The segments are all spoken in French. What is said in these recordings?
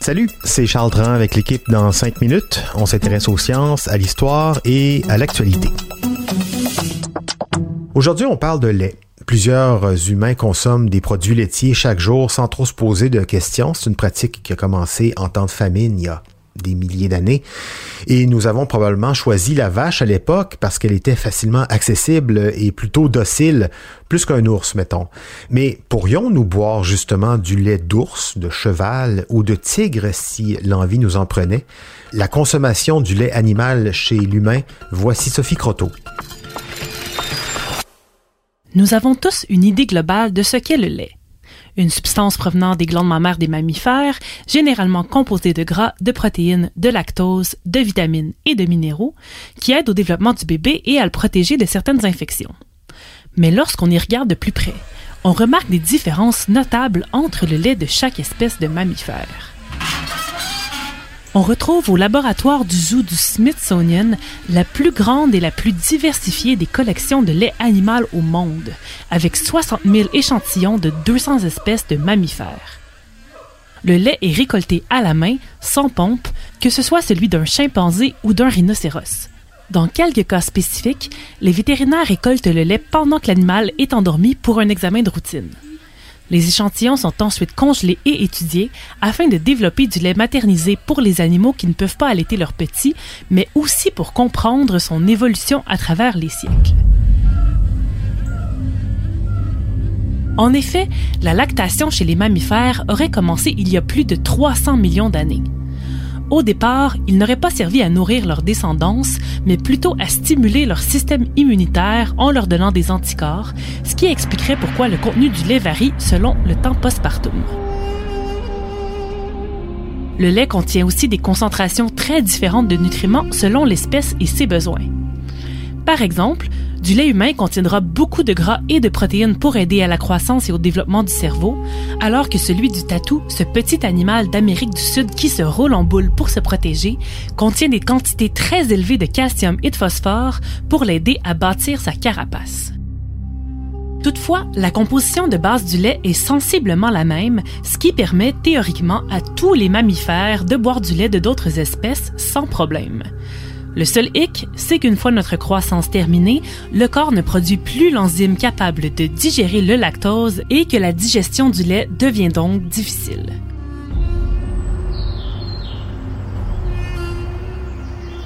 Salut, c'est Charles Dran avec l'équipe dans 5 minutes. On s'intéresse aux sciences, à l'histoire et à l'actualité. Aujourd'hui, on parle de lait. Plusieurs humains consomment des produits laitiers chaque jour sans trop se poser de questions. C'est une pratique qui a commencé en temps de famine il y a des milliers d'années. Et nous avons probablement choisi la vache à l'époque parce qu'elle était facilement accessible et plutôt docile, plus qu'un ours, mettons. Mais pourrions-nous boire justement du lait d'ours, de cheval ou de tigre si l'envie nous en prenait? La consommation du lait animal chez l'humain, voici Sophie Croteau. Nous avons tous une idée globale de ce qu'est le lait une substance provenant des glandes mammaires des mammifères, généralement composée de gras, de protéines, de lactose, de vitamines et de minéraux, qui aide au développement du bébé et à le protéger de certaines infections. Mais lorsqu'on y regarde de plus près, on remarque des différences notables entre le lait de chaque espèce de mammifère. On retrouve au laboratoire du zoo du Smithsonian la plus grande et la plus diversifiée des collections de lait animal au monde, avec 60 000 échantillons de 200 espèces de mammifères. Le lait est récolté à la main, sans pompe, que ce soit celui d'un chimpanzé ou d'un rhinocéros. Dans quelques cas spécifiques, les vétérinaires récoltent le lait pendant que l'animal est endormi pour un examen de routine. Les échantillons sont ensuite congelés et étudiés afin de développer du lait maternisé pour les animaux qui ne peuvent pas allaiter leurs petits, mais aussi pour comprendre son évolution à travers les siècles. En effet, la lactation chez les mammifères aurait commencé il y a plus de 300 millions d'années. Au départ, il n'aurait pas servi à nourrir leur descendance, mais plutôt à stimuler leur système immunitaire en leur donnant des anticorps, ce qui expliquerait pourquoi le contenu du lait varie selon le temps postpartum. Le lait contient aussi des concentrations très différentes de nutriments selon l'espèce et ses besoins. Par exemple, du lait humain contiendra beaucoup de gras et de protéines pour aider à la croissance et au développement du cerveau, alors que celui du tatou, ce petit animal d'Amérique du Sud qui se roule en boule pour se protéger, contient des quantités très élevées de calcium et de phosphore pour l'aider à bâtir sa carapace. Toutefois, la composition de base du lait est sensiblement la même, ce qui permet théoriquement à tous les mammifères de boire du lait de d'autres espèces sans problème. Le seul hic, c'est qu'une fois notre croissance terminée, le corps ne produit plus l'enzyme capable de digérer le lactose et que la digestion du lait devient donc difficile.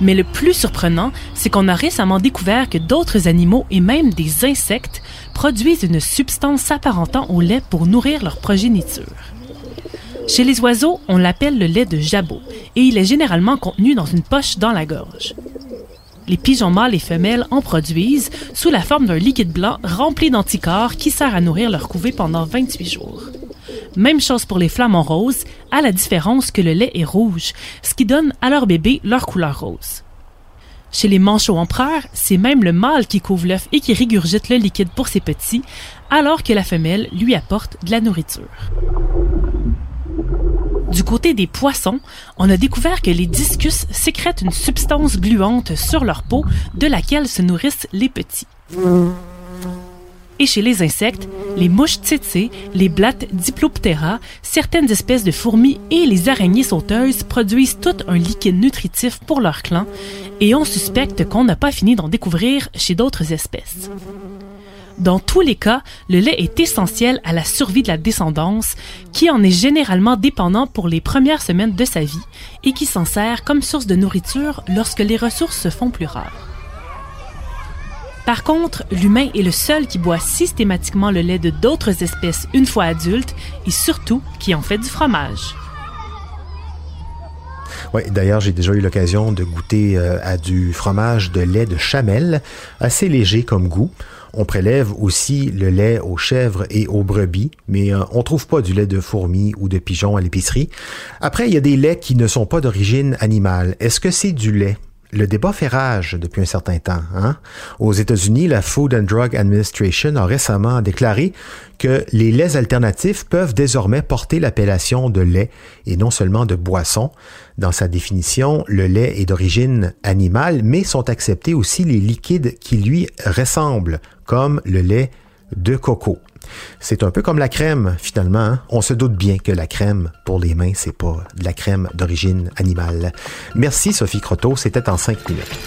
Mais le plus surprenant, c'est qu'on a récemment découvert que d'autres animaux et même des insectes produisent une substance s'apparentant au lait pour nourrir leur progéniture. Chez les oiseaux, on l'appelle le lait de jabot et il est généralement contenu dans une poche dans la gorge. Les pigeons mâles et femelles en produisent sous la forme d'un liquide blanc rempli d'anticorps qui sert à nourrir leur couvée pendant 28 jours. Même chose pour les flamants roses, à la différence que le lait est rouge, ce qui donne à leur bébé leur couleur rose. Chez les manchots empereurs, c'est même le mâle qui couvre l'œuf et qui régurgite le liquide pour ses petits, alors que la femelle lui apporte de la nourriture. Du côté des poissons, on a découvert que les discus sécrètent une substance gluante sur leur peau de laquelle se nourrissent les petits. Et chez les insectes, les mouches tsetse, les blattes Diploptera, certaines espèces de fourmis et les araignées sauteuses produisent tout un liquide nutritif pour leur clan et on suspecte qu'on n'a pas fini d'en découvrir chez d'autres espèces. Dans tous les cas, le lait est essentiel à la survie de la descendance, qui en est généralement dépendant pour les premières semaines de sa vie et qui s'en sert comme source de nourriture lorsque les ressources se font plus rares. Par contre, l'humain est le seul qui boit systématiquement le lait de d'autres espèces une fois adulte et surtout qui en fait du fromage. Oui, d'ailleurs, j'ai déjà eu l'occasion de goûter euh, à du fromage de lait de chamel, assez léger comme goût. On prélève aussi le lait aux chèvres et aux brebis, mais euh, on trouve pas du lait de fourmis ou de pigeons à l'épicerie. Après, il y a des laits qui ne sont pas d'origine animale. Est-ce que c'est du lait? Le débat fait rage depuis un certain temps. Hein? Aux États-Unis, la Food and Drug Administration a récemment déclaré que les laits alternatifs peuvent désormais porter l'appellation de lait et non seulement de boisson. Dans sa définition, le lait est d'origine animale, mais sont acceptés aussi les liquides qui lui ressemblent, comme le lait de coco. C'est un peu comme la crème, finalement. Hein. On se doute bien que la crème pour les mains, c'est pas de la crème d'origine animale. Merci Sophie Croteau, c'était en cinq minutes.